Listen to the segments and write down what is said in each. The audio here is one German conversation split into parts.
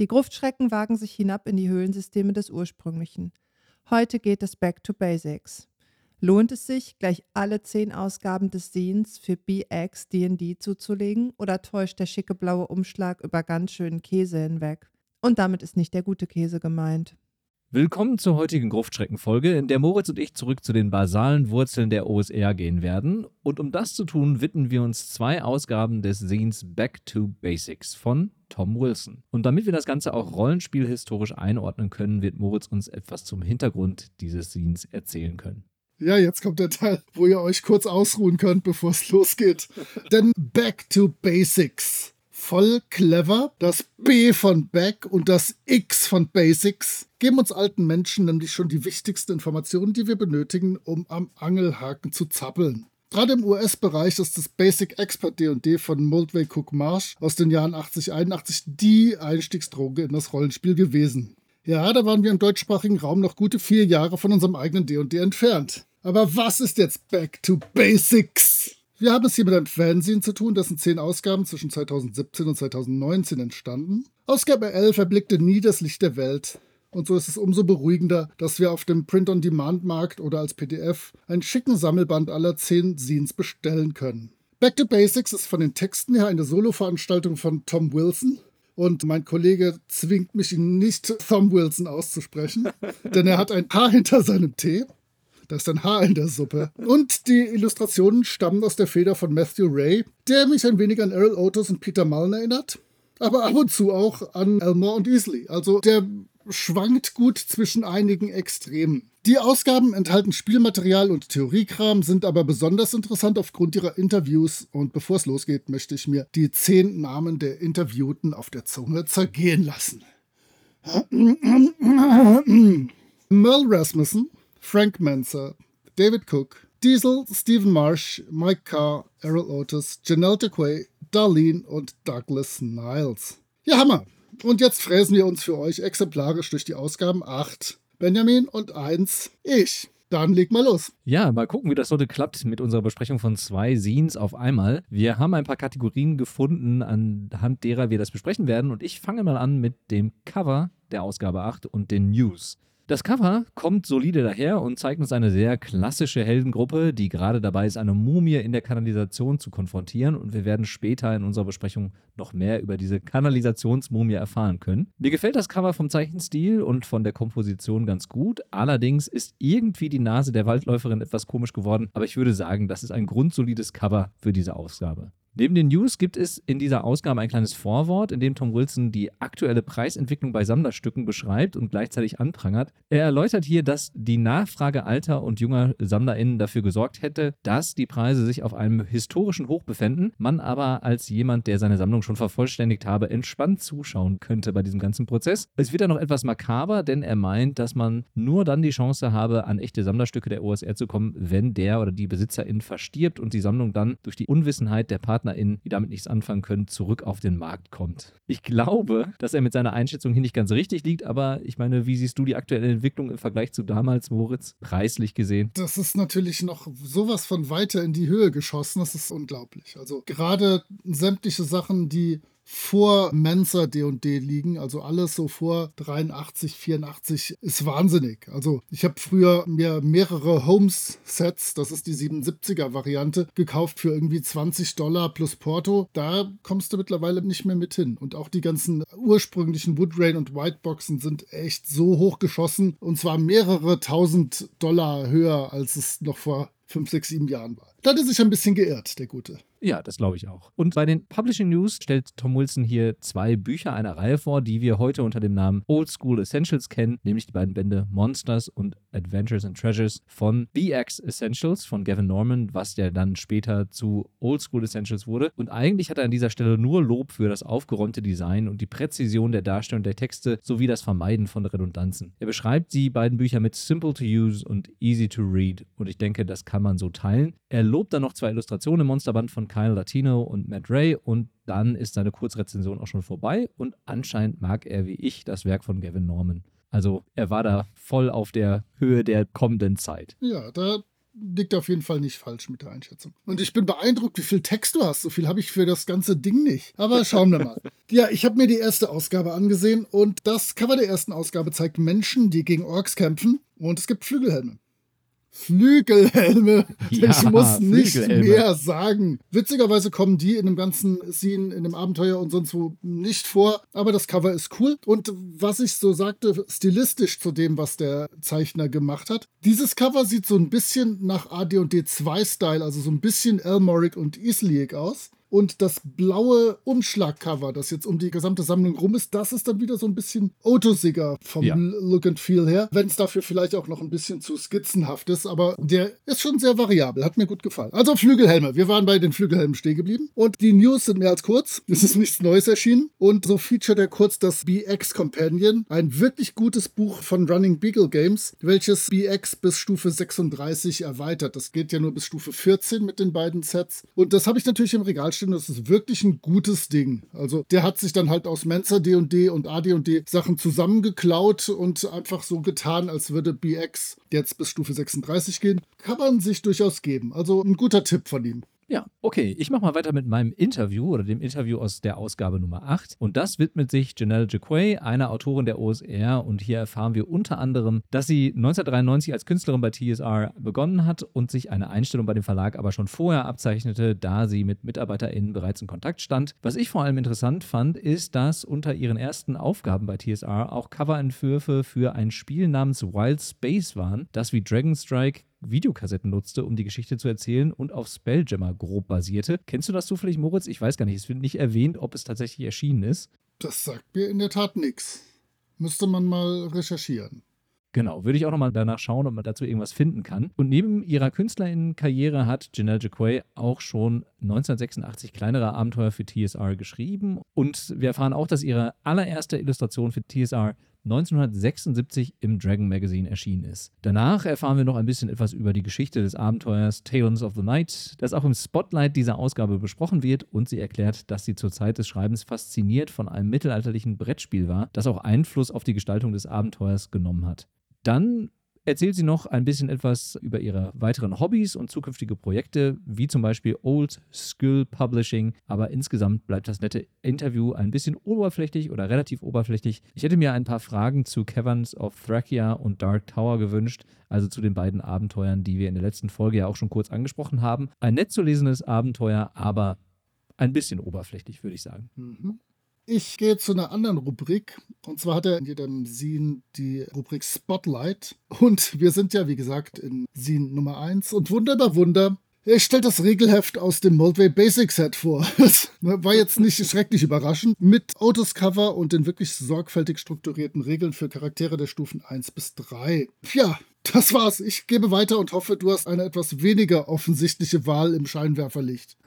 Die Gruftschrecken wagen sich hinab in die Höhlensysteme des Ursprünglichen. Heute geht es back to basics. Lohnt es sich, gleich alle zehn Ausgaben des Scenes für BX D&D zuzulegen oder täuscht der schicke blaue Umschlag über ganz schönen Käse hinweg? Und damit ist nicht der gute Käse gemeint. Willkommen zur heutigen Gruftschrecken-Folge, in der Moritz und ich zurück zu den basalen Wurzeln der OSR gehen werden. Und um das zu tun, widmen wir uns zwei Ausgaben des Scenes Back to Basics von Tom Wilson. Und damit wir das Ganze auch rollenspielhistorisch einordnen können, wird Moritz uns etwas zum Hintergrund dieses Scenes erzählen können. Ja, jetzt kommt der Teil, wo ihr euch kurz ausruhen könnt, bevor es losgeht. Denn Back to Basics voll clever. Das B von Back und das X von Basics geben uns alten Menschen nämlich schon die wichtigsten Informationen, die wir benötigen, um am Angelhaken zu zappeln. Gerade im US-Bereich ist das Basic Expert D&D von Moldway Cook Marsh aus den Jahren 80-81 die Einstiegsdroge in das Rollenspiel gewesen. Ja, da waren wir im deutschsprachigen Raum noch gute vier Jahre von unserem eigenen D&D entfernt. Aber was ist jetzt Back to Basics? Wir haben es hier mit einem Fernsehen zu tun, dessen zehn Ausgaben zwischen 2017 und 2019 entstanden. Ausgabe 11 erblickte nie das Licht der Welt. Und so ist es umso beruhigender, dass wir auf dem Print-on-Demand-Markt oder als PDF einen schicken Sammelband aller zehn Scenes bestellen können. Back to Basics ist von den Texten her eine Solo-Veranstaltung von Tom Wilson. Und mein Kollege zwingt mich, ihn nicht Tom Wilson auszusprechen, denn er hat ein Haar hinter seinem T. Da ist ein Haar in der Suppe. Und die Illustrationen stammen aus der Feder von Matthew Ray, der mich ein wenig an Errol Otis und Peter Mullen erinnert. Aber ab und zu auch an Elmore und Easley. Also der schwankt gut zwischen einigen Extremen. Die Ausgaben enthalten Spielmaterial und Theoriekram, sind aber besonders interessant aufgrund ihrer Interviews. Und bevor es losgeht, möchte ich mir die zehn Namen der Interviewten auf der Zunge zergehen lassen. Merle Rasmussen, Frank Manser, David Cook, Diesel, Stephen Marsh, Mike Carr, Errol Otis, Janelle DeQuay, Darlene und Douglas Niles. Ja, Hammer! Und jetzt fräsen wir uns für euch exemplarisch durch die Ausgaben 8. Benjamin und 1 ich. Dann leg mal los. Ja, mal gucken, wie das heute klappt mit unserer Besprechung von zwei Scenes auf einmal. Wir haben ein paar Kategorien gefunden, anhand derer wir das besprechen werden. Und ich fange mal an mit dem Cover der Ausgabe 8 und den News. Das Cover kommt solide daher und zeigt uns eine sehr klassische Heldengruppe, die gerade dabei ist, eine Mumie in der Kanalisation zu konfrontieren. Und wir werden später in unserer Besprechung noch mehr über diese Kanalisationsmumie erfahren können. Mir gefällt das Cover vom Zeichenstil und von der Komposition ganz gut. Allerdings ist irgendwie die Nase der Waldläuferin etwas komisch geworden. Aber ich würde sagen, das ist ein grundsolides Cover für diese Ausgabe. Neben den News gibt es in dieser Ausgabe ein kleines Vorwort, in dem Tom Wilson die aktuelle Preisentwicklung bei Sammlerstücken beschreibt und gleichzeitig anprangert. Er erläutert hier, dass die Nachfrage alter und junger SammlerInnen dafür gesorgt hätte, dass die Preise sich auf einem historischen Hoch befänden, man aber als jemand, der seine Sammlung schon vervollständigt habe, entspannt zuschauen könnte bei diesem ganzen Prozess. Es wird dann noch etwas makaber, denn er meint, dass man nur dann die Chance habe, an echte Sammlerstücke der OSR zu kommen, wenn der oder die Besitzerin verstirbt und die Sammlung dann durch die Unwissenheit der Partner PartnerInnen, die damit nichts anfangen können, zurück auf den Markt kommt. Ich glaube, dass er mit seiner Einschätzung hier nicht ganz richtig liegt, aber ich meine, wie siehst du die aktuelle Entwicklung im Vergleich zu damals, Moritz, preislich gesehen? Das ist natürlich noch sowas von weiter in die Höhe geschossen. Das ist unglaublich. Also gerade sämtliche Sachen, die vor Mensa D&D liegen, also alles so vor 83, 84 ist wahnsinnig. Also ich habe früher mir mehrere Homes-Sets, das ist die 77er Variante, gekauft für irgendwie 20 Dollar plus Porto. Da kommst du mittlerweile nicht mehr mit hin. Und auch die ganzen ursprünglichen Woodrain und Whiteboxen sind echt so hoch geschossen und zwar mehrere tausend Dollar höher, als es noch vor 5, 6, 7 Jahren war. Da hat er sich ein bisschen geirrt, der Gute. Ja, das glaube ich auch. Und bei den Publishing News stellt Tom Wilson hier zwei Bücher einer Reihe vor, die wir heute unter dem Namen Old School Essentials kennen, nämlich die beiden Bände Monsters und Adventures and Treasures von BX Essentials von Gavin Norman, was ja dann später zu Old School Essentials wurde. Und eigentlich hat er an dieser Stelle nur Lob für das aufgeräumte Design und die Präzision der Darstellung der Texte sowie das Vermeiden von Redundanzen. Er beschreibt die beiden Bücher mit Simple to Use und Easy to Read und ich denke, das kann man so teilen. Er lobt dann noch zwei Illustrationen im Monsterband von Kyle Latino und Matt Ray und dann ist seine Kurzrezension auch schon vorbei und anscheinend mag er wie ich das Werk von Gavin Norman. Also er war da voll auf der Höhe der kommenden Zeit. Ja, da liegt auf jeden Fall nicht falsch mit der Einschätzung. Und ich bin beeindruckt, wie viel Text du hast. So viel habe ich für das ganze Ding nicht. Aber schauen wir mal. ja, ich habe mir die erste Ausgabe angesehen und das Cover der ersten Ausgabe zeigt Menschen, die gegen Orks kämpfen und es gibt Flügelhelme. Flügelhelme. Ja, ich muss nicht mehr sagen. Witzigerweise kommen die in dem ganzen Scene, in dem Abenteuer und sonst wo nicht vor. Aber das Cover ist cool. Und was ich so sagte, stilistisch zu dem, was der Zeichner gemacht hat. Dieses Cover sieht so ein bisschen nach AD&D 2 Style, also so ein bisschen Elmoric und Isliek aus. Und das blaue Umschlagcover, das jetzt um die gesamte Sammlung rum ist, das ist dann wieder so ein bisschen autosiger vom Ja. Look and Feel her. Wenn es dafür vielleicht auch noch ein bisschen zu skizzenhaft ist, aber der ist schon sehr variabel, hat mir gut gefallen. Also Flügelhelme, wir waren bei den Flügelhelmen stehen geblieben. Und die News sind mehr als kurz. Es ist nichts Neues erschienen. Und so featuret er kurz das BX Companion, ein wirklich gutes Buch von Running Beagle Games, welches BX bis Stufe 36 erweitert. Das geht ja nur bis Stufe 14 mit den beiden Sets. Und das habe ich natürlich im Regal stehen. Das ist wirklich ein gutes Ding. Also der hat sich dann halt aus Mensa D&D und AD&D Sachen zusammengeklaut und einfach so getan, als würde BX jetzt bis Stufe 36 gehen. Kann man sich durchaus geben. Also ein guter Tipp von ihm. Ja, okay. Ich mache mal weiter mit meinem Interview oder dem Interview aus der Ausgabe Nummer 8. Und das widmet sich Janelle Jaquay, einer Autorin der OSR. Und hier erfahren wir unter anderem, dass sie 1993 als Künstlerin bei TSR begonnen hat und sich eine Einstellung bei dem Verlag aber schon vorher abzeichnete, da sie mit MitarbeiterInnen bereits in Kontakt stand. Was ich vor allem interessant fand, ist, dass unter ihren ersten Aufgaben bei TSR auch Coverentwürfe für ein Spiel namens Wild Space waren, das wie Dragon Strike Videokassetten nutzte, um die Geschichte zu erzählen und auf Spelljammer grob basierte. Kennst du das zufällig, Moritz? Ich weiß gar nicht. Es wird nicht erwähnt, ob es tatsächlich erschienen ist. Das sagt mir in der Tat nichts. Müsste man mal recherchieren. Genau, würde ich auch nochmal danach schauen, ob man dazu irgendwas finden kann. Und neben ihrer KünstlerInnen-Karriere hat Janelle Jaquay auch schon 1986 kleinere Abenteuer für TSR geschrieben. Und wir erfahren auch, dass ihre allererste Illustration für TSR 1976 im Dragon Magazine erschienen ist. Danach erfahren wir noch ein bisschen etwas über die Geschichte des Abenteuers Talons of the Night, das auch im Spotlight dieser Ausgabe besprochen wird und sie erklärt, dass sie zur Zeit des Schreibens fasziniert von einem mittelalterlichen Brettspiel war, das auch Einfluss auf die Gestaltung des Abenteuers genommen hat. Dann erzählt sie noch ein bisschen etwas über ihre weiteren Hobbys und zukünftige Projekte, wie zum Beispiel Old School Publishing. Aber insgesamt bleibt das nette Interview ein bisschen oberflächlich oder relativ oberflächlich. Ich hätte mir ein paar Fragen zu Caverns of Thracia und Dark Tower gewünscht, also zu den beiden Abenteuern, die wir in der letzten Folge ja auch schon kurz angesprochen haben. Ein nett zu lesendes Abenteuer, aber ein bisschen oberflächlich, würde ich sagen. Mhm. Ich gehe zu einer anderen Rubrik. Und zwar hat er in jedem Scene die Rubrik Spotlight. Und wir sind ja, wie gesagt, in Scene Nummer 1. Und Wunder über Wunder, er stellt das Regelheft aus dem Moldway Basic Set vor. Das war jetzt nicht schrecklich überraschend. Mit Autoscover und den wirklich sorgfältig strukturierten Regeln für Charaktere der Stufen 1 bis 3. Ja, das war's. Ich gebe weiter und hoffe, du hast eine etwas weniger offensichtliche Wahl im Scheinwerferlicht.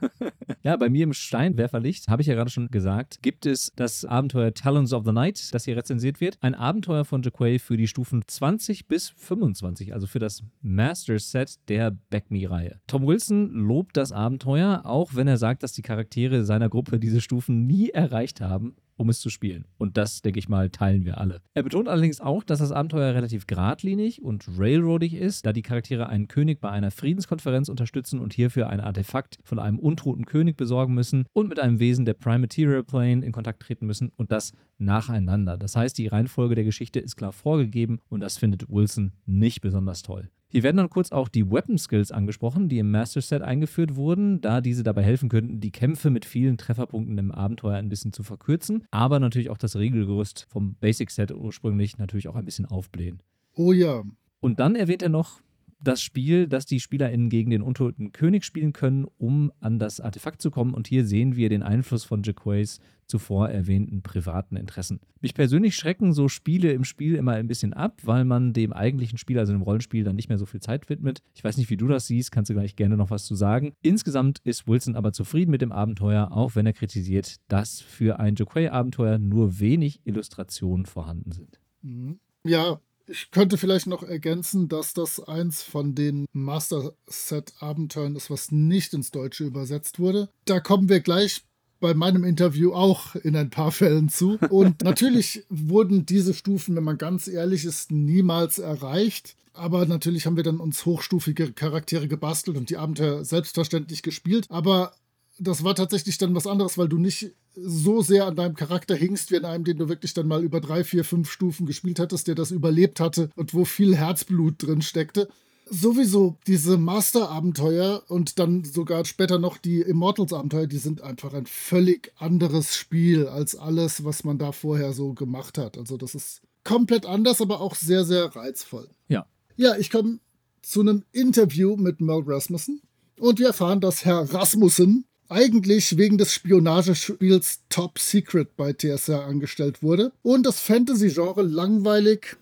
Ja, bei mir im Steinwerferlicht, habe ich ja gerade schon gesagt, gibt es das Abenteuer Talons of the Night, das hier rezensiert wird. Ein Abenteuer von Jaquay für die Stufen 20 bis 25, also für das Master Set der Back Me-Reihe. Tom Wilson lobt das Abenteuer, auch wenn er sagt, dass die Charaktere seiner Gruppe diese Stufen nie erreicht haben um es zu spielen. Und das, denke ich mal, teilen wir alle. Er betont allerdings auch, dass das Abenteuer relativ geradlinig und railroadig ist, da die Charaktere einen König bei einer Friedenskonferenz unterstützen und hierfür ein Artefakt von einem untoten König besorgen müssen und mit einem Wesen der Prime Material Plane in Kontakt treten müssen und das nacheinander. Das heißt, die Reihenfolge der Geschichte ist klar vorgegeben und das findet Wilson nicht besonders toll. Hier werden dann kurz auch die Weapon Skills angesprochen, die im Master Set eingeführt wurden, da diese dabei helfen könnten, die Kämpfe mit vielen Trefferpunkten im Abenteuer ein bisschen zu verkürzen, aber natürlich auch das Regelgerüst vom Basic Set ursprünglich natürlich auch ein bisschen aufblähen. Oh ja, Und dann erwähnt er noch das Spiel, das die SpielerInnen gegen den untoten König spielen können, um an das Artefakt zu kommen. Und hier sehen wir den Einfluss von Jaquays zuvor erwähnten privaten Interessen. Mich persönlich schrecken so Spiele im Spiel immer ein bisschen ab, weil man dem eigentlichen Spiel, also dem Rollenspiel, dann nicht mehr so viel Zeit widmet. Ich weiß nicht, wie du das siehst, kannst du gleich gerne noch was zu sagen. Insgesamt ist Wilson aber zufrieden mit dem Abenteuer, auch wenn er kritisiert, dass für ein Jaquay-Abenteuer nur wenig Illustrationen vorhanden sind. Mhm. Ja, ich könnte vielleicht noch ergänzen, dass das eins von den Master-Set-Abenteuern ist, was nicht ins Deutsche übersetzt wurde. Da kommen wir gleich bei meinem Interview auch in ein paar Fällen zu. Und natürlich wurden diese Stufen, wenn man ganz ehrlich ist, niemals erreicht. Aber natürlich haben wir dann uns hochstufige Charaktere gebastelt und die Abenteuer selbstverständlich gespielt. Aber das war tatsächlich dann was anderes, weil du nicht so sehr an deinem Charakter hingst, wie an einem, den du wirklich dann mal über drei, vier, fünf Stufen gespielt hattest, der das überlebt hatte und wo viel Herzblut drin steckte. Sowieso diese Master-Abenteuer und dann sogar später noch die Immortals-Abenteuer, die sind einfach ein völlig anderes Spiel als alles, was man da vorher so gemacht hat. Also das ist komplett anders, aber auch sehr, sehr reizvoll. Ja. Ja, ich komme zu einem Interview mit Mel Rasmussen und wir erfahren, dass Herr Rasmussen eigentlich wegen des Spionagespiels Top Secret bei TSR angestellt wurde und das Fantasy-Genre langweilig,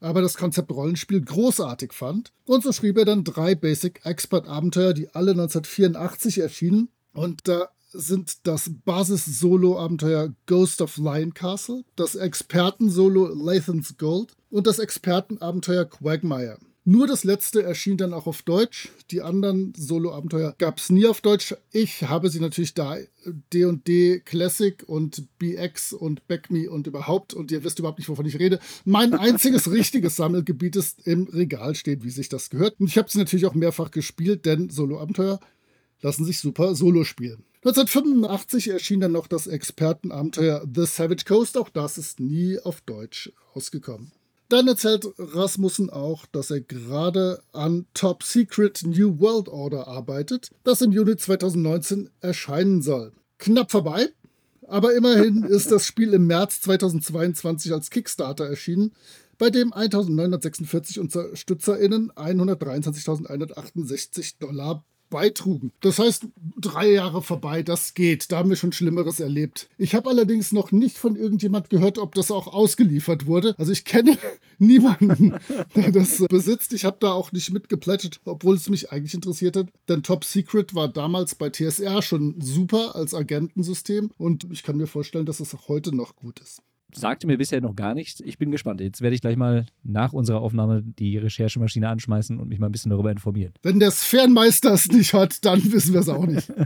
aber das Konzept Rollenspiel großartig fand. Und so schrieb er dann drei Basic Expert-Abenteuer, die alle 1984 erschienen. Und da sind das Basis-Solo-Abenteuer Ghost of Lion Castle, das Experten-Solo Lathan's Gold und das Experten-Abenteuer Quagmire. Nur das letzte erschien dann auch auf Deutsch. Die anderen Solo-Abenteuer gab es nie auf Deutsch. Ich habe sie natürlich da. D&D Classic und BX und Back Me und überhaupt. Und ihr wisst überhaupt nicht, wovon ich rede. Mein einziges richtiges Sammelgebiet ist im Regal steht, wie sich das gehört. Und ich habe sie natürlich auch mehrfach gespielt, denn Solo-Abenteuer lassen sich super solo spielen. 1985 erschien dann noch das Expertenabenteuer The Savage Coast. Auch das ist nie auf Deutsch rausgekommen. Dann erzählt Rasmussen auch, dass er gerade an Top Secret New World Order arbeitet, das im Juni 2019 erscheinen soll. Knapp vorbei, aber immerhin ist das Spiel im März 2022 als Kickstarter erschienen, bei dem 1946 UnterstützerInnen 123.168 Dollar beitrugen. Das heißt, drei Jahre vorbei, das geht. Da haben wir schon Schlimmeres erlebt. Ich habe allerdings noch nicht von irgendjemand gehört, ob das auch ausgeliefert wurde. Also ich kenne niemanden, der das besitzt. Ich habe da auch nicht mitgeplättet, obwohl es mich eigentlich interessiert hat. Denn Top Secret war damals bei TSR schon super als Agentensystem und ich kann mir vorstellen, dass es auch heute noch gut ist sagte mir bisher noch gar nichts. Ich bin gespannt. Jetzt werde ich gleich mal nach unserer Aufnahme die Recherchemaschine anschmeißen und mich mal ein bisschen darüber informieren. Wenn der Fernmeister es nicht hat, dann wissen wir es auch nicht.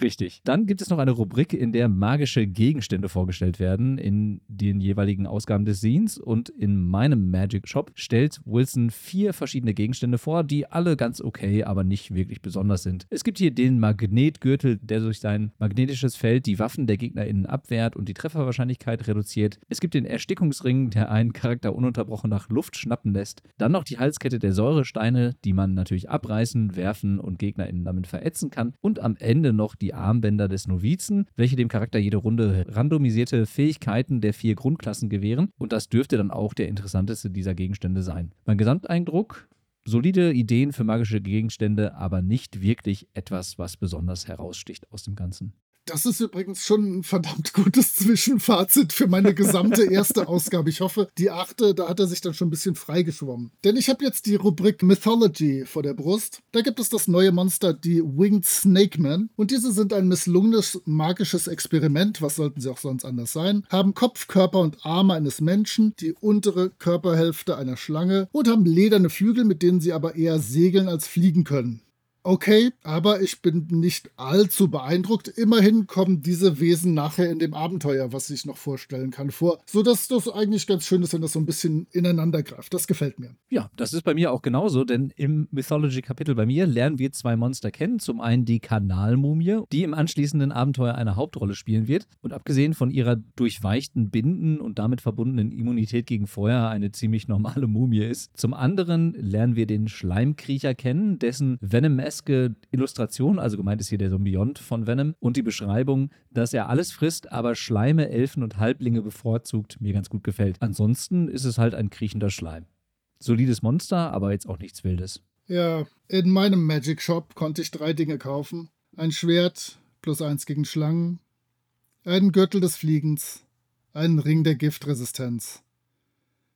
Richtig. Dann gibt es noch eine Rubrik, in der magische Gegenstände vorgestellt werden in den jeweiligen Ausgaben des Scenes. Und in meinem Magic Shop stellt Wilson vier verschiedene Gegenstände vor, die alle ganz okay, aber nicht wirklich besonders sind. Es gibt hier den Magnetgürtel, der durch sein magnetisches Feld die Waffen der GegnerInnen abwehrt und die Trefferwahrscheinlichkeit reduziert. Es gibt den Erstickungsring, der einen Charakter ununterbrochen nach Luft schnappen lässt. Dann noch die Halskette der Säuresteine, die man natürlich abreißen, werfen und GegnerInnen damit verätzen kann. Und am Ende noch die die Armbänder des Novizen, welche dem Charakter jede Runde randomisierte Fähigkeiten der vier Grundklassen gewähren. Und das dürfte dann auch der interessanteste dieser Gegenstände sein. Mein Gesamteindruck, solide Ideen für magische Gegenstände, aber nicht wirklich etwas, was besonders heraussticht aus dem Ganzen. Das ist übrigens schon ein verdammt gutes Zwischenfazit für meine gesamte erste Ausgabe. Ich hoffe, die achte, da hat er sich dann schon ein bisschen freigeschwommen. Denn ich habe jetzt die Rubrik Mythology vor der Brust. Da gibt es das neue Monster, die Winged Snake Man. Und diese sind ein misslungenes magisches Experiment, was sollten sie auch sonst anders sein, haben Kopf, Körper und Arme eines Menschen, die untere Körperhälfte einer Schlange und haben lederne Flügel, mit denen sie aber eher segeln als fliegen können. Okay, aber ich bin nicht allzu beeindruckt. Immerhin kommen diese Wesen nachher in dem Abenteuer, was ich noch vorstellen kann, vor, sodass das eigentlich ganz schön ist, wenn das so ein bisschen ineinander greift. Das gefällt mir. Ja, das ist bei mir auch genauso, denn im Mythology-Kapitel bei mir lernen wir zwei Monster kennen. Zum einen die Kanalmumie, die im anschließenden Abenteuer eine Hauptrolle spielen wird und abgesehen von ihrer durchweichten Binden und damit verbundenen Immunität gegen Feuer eine ziemlich normale Mumie ist. Zum anderen lernen wir den Schleimkriecher kennen, dessen Venom Venom-eske Illustration, also gemeint ist hier der Symbiont von Venom, und die Beschreibung, dass er alles frisst, aber Schleime, Elfen und Halblinge bevorzugt, mir ganz gut gefällt. Ansonsten ist es halt ein kriechender Schleim. Solides Monster, aber jetzt auch nichts Wildes. Ja, in meinem Magic Shop konnte ich drei Dinge kaufen. Ein Schwert plus eins gegen Schlangen, einen Gürtel des Fliegens, einen Ring der Giftresistenz.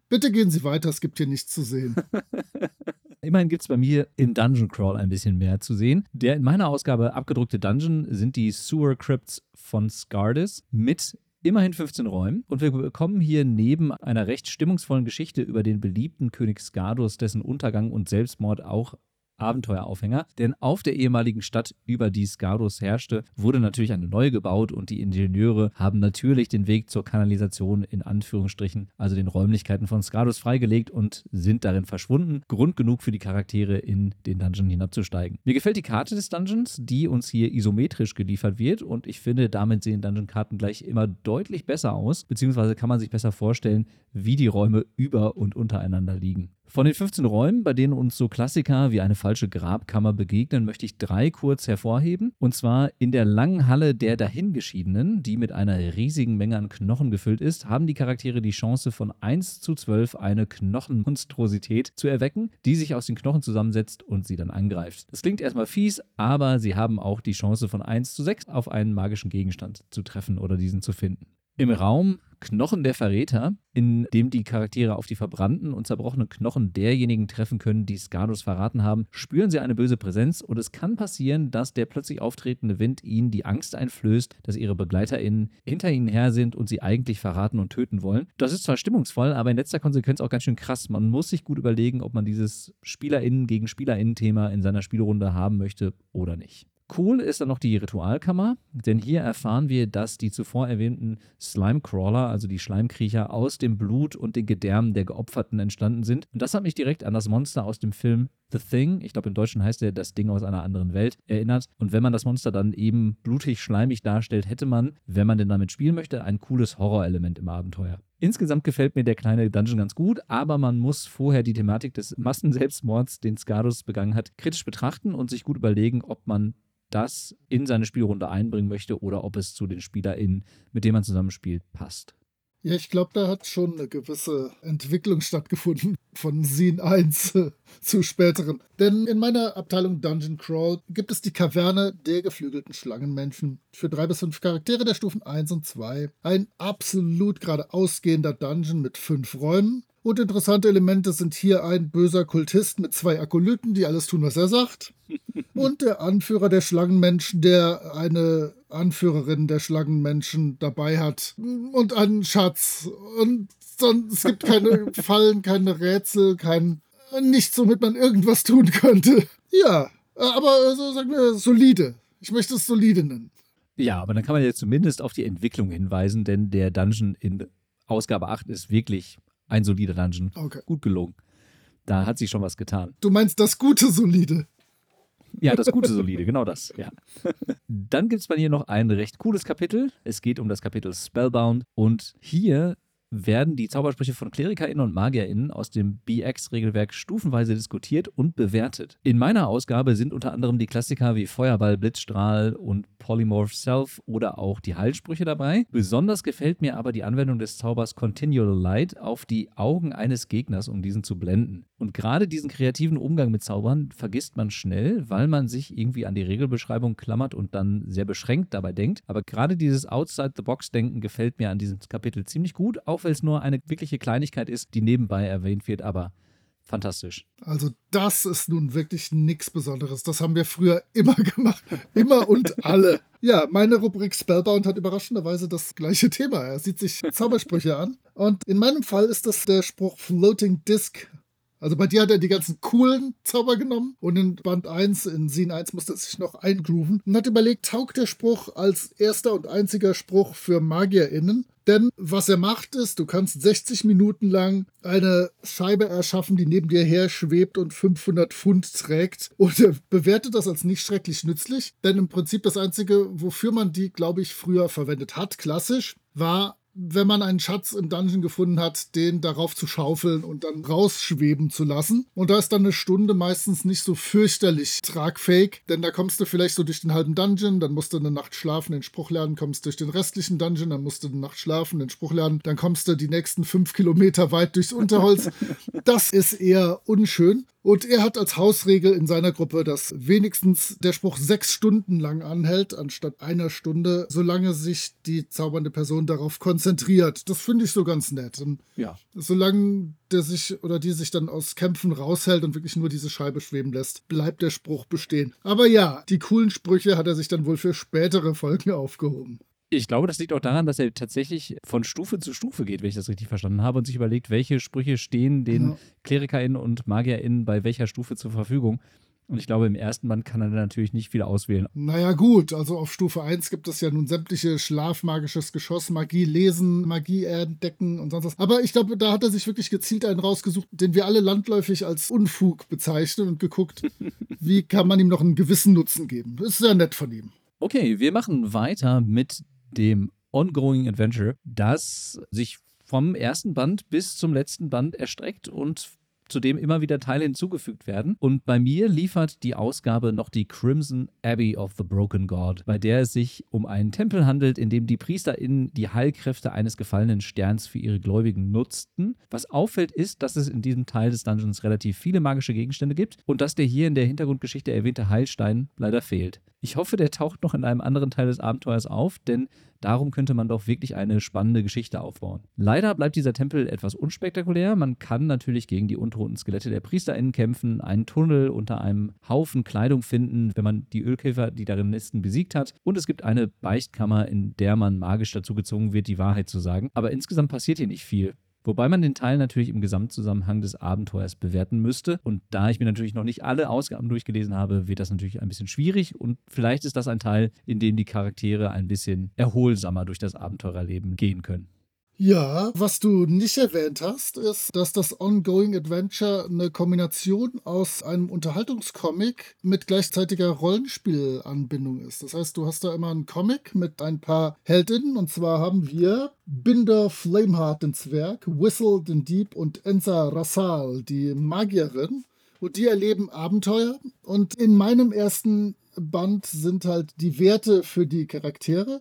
Bitte gehen Sie weiter, es gibt hier nichts zu sehen. Immerhin gibt es bei mir im Dungeon Crawl ein bisschen mehr zu sehen. Der in meiner Ausgabe abgedruckte Dungeon sind die Sewer Crypts von Scardis mit immerhin 15 Räumen. Und wir bekommen hier neben einer recht stimmungsvollen Geschichte über den beliebten König Skardus, dessen Untergang und Selbstmord auch Abenteueraufhänger, denn auf der ehemaligen Stadt, über die Skardos herrschte, wurde natürlich eine neue gebaut und die Ingenieure haben natürlich den Weg zur Kanalisation in Anführungsstrichen, also den Räumlichkeiten von Skardos freigelegt und sind darin verschwunden. Grund genug für die Charaktere in den Dungeon hinabzusteigen. Mir gefällt die Karte des Dungeons, die uns hier isometrisch geliefert wird und ich finde, damit sehen Dungeon-Karten gleich immer deutlich besser aus, beziehungsweise kann man sich besser vorstellen, wie die Räume über und untereinander liegen. Von den 15 Räumen, bei denen uns so Klassiker wie eine falsche Grabkammer begegnen, möchte ich drei kurz hervorheben. Und zwar in der langen Halle der Dahingeschiedenen, die mit einer riesigen Menge an Knochen gefüllt ist, haben die Charaktere die Chance von 1 zu 12 eine Knochenmonstrosität zu erwecken, die sich aus den Knochen zusammensetzt und sie dann angreift. Das klingt erstmal fies, aber sie haben auch die Chance von 1 zu 6 auf einen magischen Gegenstand zu treffen oder diesen zu finden. Im Raum Knochen der Verräter, in dem die Charaktere auf die verbrannten und zerbrochenen Knochen derjenigen treffen können, die Skardos verraten haben, spüren sie eine böse Präsenz und es kann passieren, dass der plötzlich auftretende Wind ihnen die Angst einflößt, dass ihre BegleiterInnen hinter ihnen her sind und sie eigentlich verraten und töten wollen. Das ist zwar stimmungsvoll, aber in letzter Konsequenz auch ganz schön krass. Man muss sich gut überlegen, ob man dieses SpielerInnen gegen SpielerInnen-Thema in seiner Spielrunde haben möchte oder nicht. Cool ist dann noch die Ritualkammer, denn hier erfahren wir, dass die zuvor erwähnten Slime-Crawler, also die Schleimkriecher, aus dem Blut und den Gedärmen der Geopferten entstanden sind. Und das hat mich direkt an das Monster aus dem Film The Thing, ich glaube im Deutschen heißt er das Ding aus einer anderen Welt, erinnert. Und wenn man das Monster dann eben blutig, schleimig darstellt, hätte man, wenn man denn damit spielen möchte, ein cooles Horrorelement im Abenteuer. Insgesamt gefällt mir der kleine Dungeon ganz gut, aber man muss vorher die Thematik des Massenselbstmords, den Skardus begangen hat, kritisch betrachten und sich gut überlegen, ob man das in seine Spielrunde einbringen möchte oder ob es zu den SpielerInnen, mit denen man zusammenspielt, passt. Ja, ich glaube, da hat schon eine gewisse Entwicklung stattgefunden von Scene 1 zu späteren. Denn in meiner Abteilung Dungeon Crawl gibt es die Kaverne der geflügelten Schlangenmenschen für drei bis fünf Charaktere der Stufen 1 und 2. Ein absolut gerade ausgehender Dungeon mit fünf Räumen. Und interessante Elemente sind hier ein böser Kultist mit zwei Akolyten, die alles tun, was er sagt. Und der Anführer der Schlangenmenschen, der eine Anführerin der Schlangenmenschen dabei hat. Und einen Schatz. Und sonst, es gibt keine Fallen, keine Rätsel, kein. Nichts, womit man irgendwas tun könnte. Ja, aber also, sagen wir solide. Ich möchte es solide nennen. Ja, aber dann kann man ja zumindest auf die Entwicklung hinweisen, denn der Dungeon in Ausgabe 8 ist wirklich ein solider Dungeon. Okay. Gut gelungen. Da hat sich schon was getan. Du meinst das gute Solide? Ja, das gute Solide, genau das, ja. Dann gibt es bei mir noch ein recht cooles Kapitel. Es geht um das Kapitel Spellbound und hier werden die Zaubersprüche von KlerikerInnen und MagierInnen aus dem BX-Regelwerk stufenweise diskutiert und bewertet. In meiner Ausgabe sind unter anderem die Klassiker wie Feuerball, Blitzstrahl und Polymorph Self oder auch die Heilsprüche dabei. Besonders gefällt mir aber die Anwendung des Zaubers Continual Light auf die Augen eines Gegners, um diesen zu blenden. Und gerade diesen kreativen Umgang mit Zaubern vergisst man schnell, weil man sich irgendwie an die Regelbeschreibung klammert und dann sehr beschränkt dabei denkt. Aber gerade dieses Outside-the-Box-Denken gefällt mir an diesem Kapitel ziemlich gut, auch wenn es nur eine wirkliche Kleinigkeit ist, die nebenbei erwähnt wird, aber fantastisch. Also das ist nun wirklich nichts Besonderes. Das haben wir früher immer gemacht. Immer und alle. Ja, meine Rubrik Spellbound hat überraschenderweise das gleiche Thema. Er sieht sich Zaubersprüche an. Und in meinem Fall ist das der Spruch Floating Disc also bei dir hat er die ganzen coolen Zauber genommen und in Band 1, in Scene 1 musste er sich noch eingrooven und hat überlegt, taugt der Spruch als erster und einziger Spruch für MagierInnen? Denn was er macht ist, du kannst 60 Minuten lang eine Scheibe erschaffen, die neben dir her schwebt und 500 Pfund trägt. Und er bewertet das als nicht schrecklich nützlich. Denn im Prinzip das Einzige, wofür man die, glaube ich, früher verwendet hat, klassisch, war wenn man einen Schatz im Dungeon gefunden hat, den darauf zu schaufeln und dann rausschweben zu lassen. Und da ist dann eine Stunde meistens nicht so fürchterlich tragfähig, denn da kommst du vielleicht so durch den halben Dungeon, dann musst du eine Nacht schlafen, den Spruch lernen, kommst durch den restlichen Dungeon, dann musst du eine Nacht schlafen, den Spruch lernen, dann kommst du die nächsten fünf Kilometer weit durchs Unterholz. Das ist eher unschön. Und er hat als Hausregel in seiner Gruppe, dass wenigstens der Spruch sechs Stunden lang anhält, anstatt einer Stunde, solange sich die zaubernde Person darauf konzentriert. Das finde ich so ganz nett. Und Ja. solange der sich oder die sich dann aus Kämpfen raushält und wirklich nur diese Scheibe schweben lässt, bleibt der Spruch bestehen. Aber ja, die coolen Sprüche hat er sich dann wohl für spätere Folgen aufgehoben. Ich glaube, das liegt auch daran, dass er tatsächlich von Stufe zu Stufe geht, wenn ich das richtig verstanden habe, und sich überlegt, welche Sprüche stehen den Ja. KlerikerInnen und MagierInnen bei welcher Stufe zur Verfügung. Und ich glaube, im ersten Band kann er natürlich nicht viel auswählen. Naja, gut, also auf Stufe 1 gibt es ja nun sämtliche schlafmagisches Geschoss, Magie lesen, Magie entdecken und sonst was. Aber ich glaube, da hat er sich wirklich gezielt einen rausgesucht, den wir alle landläufig als Unfug bezeichnen und geguckt, wie kann man ihm noch einen gewissen Nutzen geben. Das ist sehr nett von ihm. Okay, wir machen weiter mit dem Ongoing Adventure, das sich vom ersten Band bis zum letzten Band erstreckt und zu dem immer wieder Teile hinzugefügt werden. Und bei mir liefert die Ausgabe noch die Crimson Abbey of the Broken God, bei der es sich um einen Tempel handelt, in dem die PriesterInnen die Heilkräfte eines gefallenen Sterns für ihre Gläubigen nutzten. Was auffällt, ist, dass es in diesem Teil des Dungeons relativ viele magische Gegenstände gibt und dass der hier in der Hintergrundgeschichte erwähnte Heilstein leider fehlt. Ich hoffe, der taucht noch in einem anderen Teil des Abenteuers auf, denn darum könnte man doch wirklich eine spannende Geschichte aufbauen. Leider bleibt dieser Tempel etwas unspektakulär. Man kann natürlich gegen die untoten Skelette der PriesterInnen kämpfen, einen Tunnel unter einem Haufen Kleidung finden, wenn man die Ölkäfer, die darin nisten, besiegt hat. Und es gibt eine Beichtkammer, in der man magisch dazu gezwungen wird, die Wahrheit zu sagen. Aber insgesamt passiert hier nicht viel. Wobei man den Teil natürlich im Gesamtzusammenhang des Abenteuers bewerten müsste. Und da ich mir natürlich noch nicht alle Ausgaben durchgelesen habe, wird das natürlich ein bisschen schwierig. Und vielleicht ist das ein Teil, in dem die Charaktere ein bisschen erholsamer durch das Abenteurerleben gehen können. Ja, was du nicht erwähnt hast, ist, dass das Ongoing Adventure eine Kombination aus einem Unterhaltungscomic mit gleichzeitiger Rollenspielanbindung ist. Das heißt, du hast da immer einen Comic mit ein paar Heldinnen und zwar haben wir Binder Flameheart den Zwerg, Whistle den Dieb und Enza Rassal die Magierin. Und die erleben Abenteuer. Und in meinem ersten Band sind halt die Werte für die Charaktere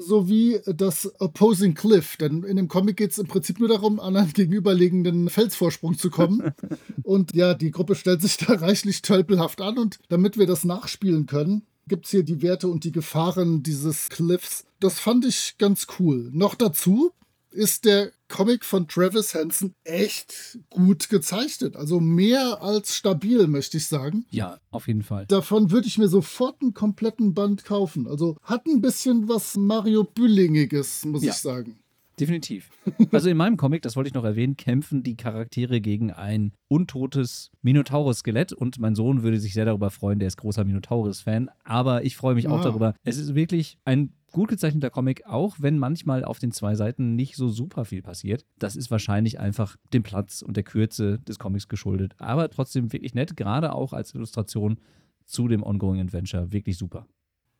sowie das Opposing Cliff. Denn in dem Comic geht es im Prinzip nur darum, an einen gegenüberliegenden Felsvorsprung zu kommen. und ja, die Gruppe stellt sich da reichlich tölpelhaft an. Und damit wir das nachspielen können, gibt es hier die Werte und die Gefahren dieses Cliffs. Das fand ich ganz cool. Noch dazu ist der Comic von Travis Hansen echt gut gezeichnet. Also mehr als stabil, möchte ich sagen. Ja, auf jeden Fall. Davon würde ich mir sofort einen kompletten Band kaufen. Also hat ein bisschen was Mario Büllingiges, muss Ja. ich sagen. Definitiv. Also in meinem Comic, das wollte ich noch erwähnen, kämpfen die Charaktere gegen ein untotes Minotaurus-Skelett und mein Sohn würde sich sehr darüber freuen, der ist großer Minotaurus-Fan, aber ich freue mich auch Ah. darüber. Es ist wirklich ein gut gezeichneter Comic, auch wenn manchmal auf den zwei Seiten nicht so super viel passiert. Das ist wahrscheinlich einfach dem Platz und der Kürze des Comics geschuldet, aber trotzdem wirklich nett, gerade auch als Illustration zu dem Ongoing Adventure. Wirklich super.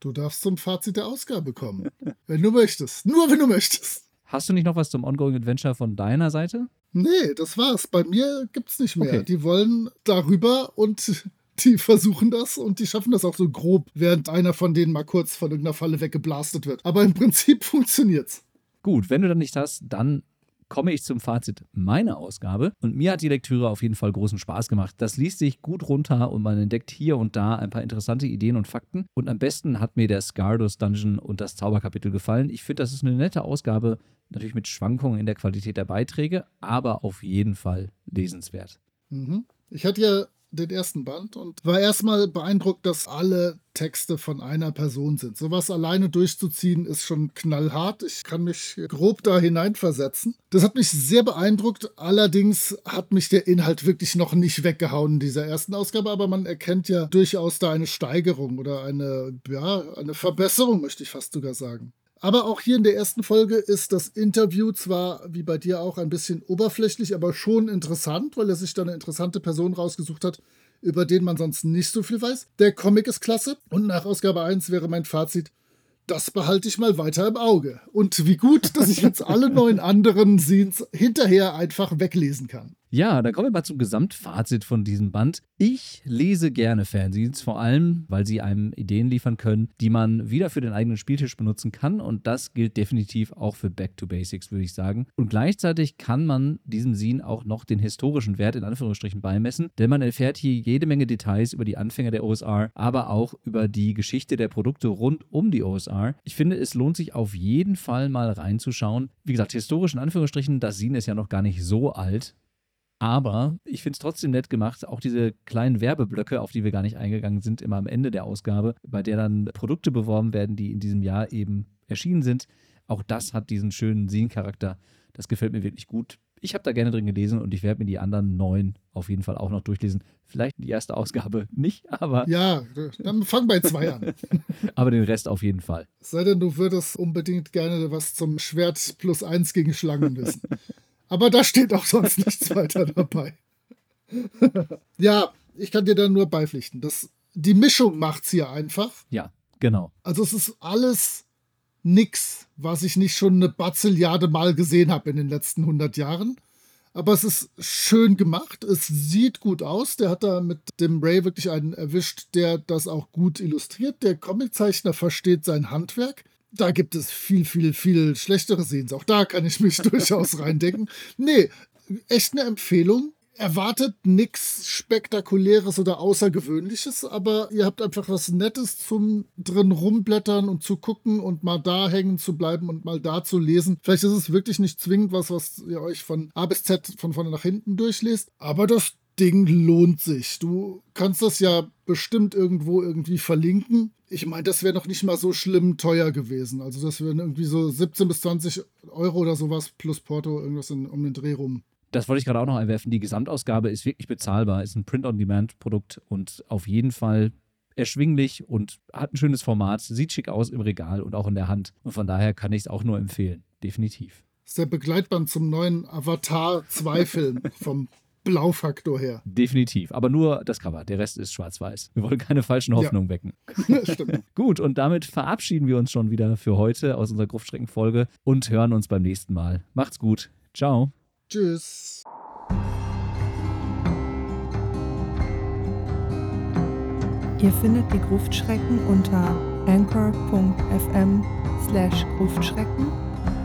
Du darfst zum Fazit der Ausgabe kommen. wenn du möchtest. Nur wenn du möchtest. Hast du nicht noch was zum Ongoing Adventure von deiner Seite? Nee, das war's. Bei mir gibt's nicht mehr. Okay. Die wollen darüber und die versuchen das und die schaffen das auch so grob, während einer von denen mal kurz von irgendeiner Falle weggeblastet wird. Aber im Prinzip funktioniert's. Gut, wenn du dann nicht hast, dann komme ich zum Fazit meiner Ausgabe. Und mir hat die Lektüre auf jeden Fall großen Spaß gemacht. Das liest sich gut runter und man entdeckt hier und da ein paar interessante Ideen und Fakten. Und am besten hat mir der Scardos Dungeon und das Zauberkapitel gefallen. Ich finde, das ist eine nette Ausgabe, natürlich mit Schwankungen in der Qualität der Beiträge, aber auf jeden Fall lesenswert. Mhm. Ich hatte ja den ersten Band und war erstmal beeindruckt, dass alle Texte von einer Person sind. Sowas alleine durchzuziehen ist schon knallhart. Ich kann mich grob da hineinversetzen. Das hat mich sehr beeindruckt. Allerdings hat mich der Inhalt wirklich noch nicht weggehauen in dieser ersten Ausgabe, aber man erkennt ja durchaus da eine Steigerung oder eine, ja, eine Verbesserung, möchte ich fast sogar sagen. Aber auch hier in der ersten Folge ist das Interview zwar wie bei dir auch ein bisschen oberflächlich, aber schon interessant, weil er sich da eine interessante Person rausgesucht hat, über den man sonst nicht so viel weiß. Der Comic ist klasse und nach Ausgabe 1 wäre mein Fazit, das behalte ich mal weiter im Auge. Und wie gut, dass ich jetzt alle neun anderen Scenes hinterher einfach weglesen kann. Ja, dann kommen wir mal zum Gesamtfazit von diesem Band. Ich lese gerne Fanzines, vor allem, weil sie einem Ideen liefern können, die man wieder für den eigenen Spieltisch benutzen kann. Und das gilt definitiv auch für Back to Basics, würde ich sagen. Und gleichzeitig kann man diesem Scene auch noch den historischen Wert in Anführungsstrichen beimessen, denn man erfährt hier jede Menge Details über die Anfänger der OSR, aber auch über die Geschichte der Produkte rund um die OSR. Ich finde, es lohnt sich auf jeden Fall mal reinzuschauen. Wie gesagt, historisch in Anführungsstrichen, das Scene ist ja noch gar nicht so alt. Aber ich finde es trotzdem nett gemacht, auch diese kleinen Werbeblöcke, auf die wir gar nicht eingegangen sind, immer am Ende der Ausgabe, bei der dann Produkte beworben werden, die in diesem Jahr eben erschienen sind. Auch das hat diesen schönen Scene-Charakter. Das gefällt mir wirklich gut. Ich habe da gerne drin gelesen und ich werde mir die anderen neun auf jeden Fall auch noch durchlesen. Vielleicht die erste Ausgabe nicht, aber. Ja, dann fang bei zwei an. aber den Rest auf jeden Fall. Sei denn, du würdest unbedingt gerne was zum Schwert plus eins gegen Schlangen wissen. Aber da steht auch sonst nichts weiter dabei. ja, ich kann dir da nur beipflichten. Das, die Mischung macht's hier einfach. Ja, genau. Also es ist alles nix, was ich nicht schon eine Bazilliarde Mal gesehen habe in den letzten 100 Jahren. Aber es ist schön gemacht. Es sieht gut aus. Der hat da mit dem Ray wirklich einen erwischt, der das auch gut illustriert. Der Comiczeichner versteht sein Handwerk da gibt es viel, viel, viel schlechtere Scenes. Auch da kann ich mich durchaus reindenken. Nee, echt eine Empfehlung. Erwartet nichts Spektakuläres oder Außergewöhnliches, aber ihr habt einfach was Nettes zum drin rumblättern und zu gucken und mal da hängen zu bleiben und mal da zu lesen. Vielleicht ist es wirklich nicht zwingend was, was ihr euch von A bis Z von vorne nach hinten durchlest, aber das Ding lohnt sich. Du kannst das ja bestimmt irgendwo irgendwie verlinken. Ich meine, das wäre noch nicht mal so schlimm teuer gewesen. Also das wären irgendwie so 17 bis 20 Euro oder sowas plus Porto, irgendwas in, um den Dreh rum. Das wollte ich gerade auch noch einwerfen. Die Gesamtausgabe ist wirklich bezahlbar, ist ein Print-on-Demand-Produkt und auf jeden Fall erschwinglich und hat ein schönes Format, sieht schick aus im Regal und auch in der Hand. Und von daher kann ich es auch nur empfehlen. Definitiv. Das ist der Begleitband zum neuen Avatar 2-Film vom Blaufaktor her. Definitiv. Aber nur das Cover. Der Rest ist schwarz-weiß. Wir wollen keine falschen Hoffnungen ja. wecken. Stimmt. Gut, und damit verabschieden wir uns schon wieder für heute aus unserer Gruftstrecken-Folge und hören uns beim nächsten Mal. Macht's gut. Ciao. Tschüss. Ihr findet die Gruftschrecken unter anchor.fm slash Gruftschrecken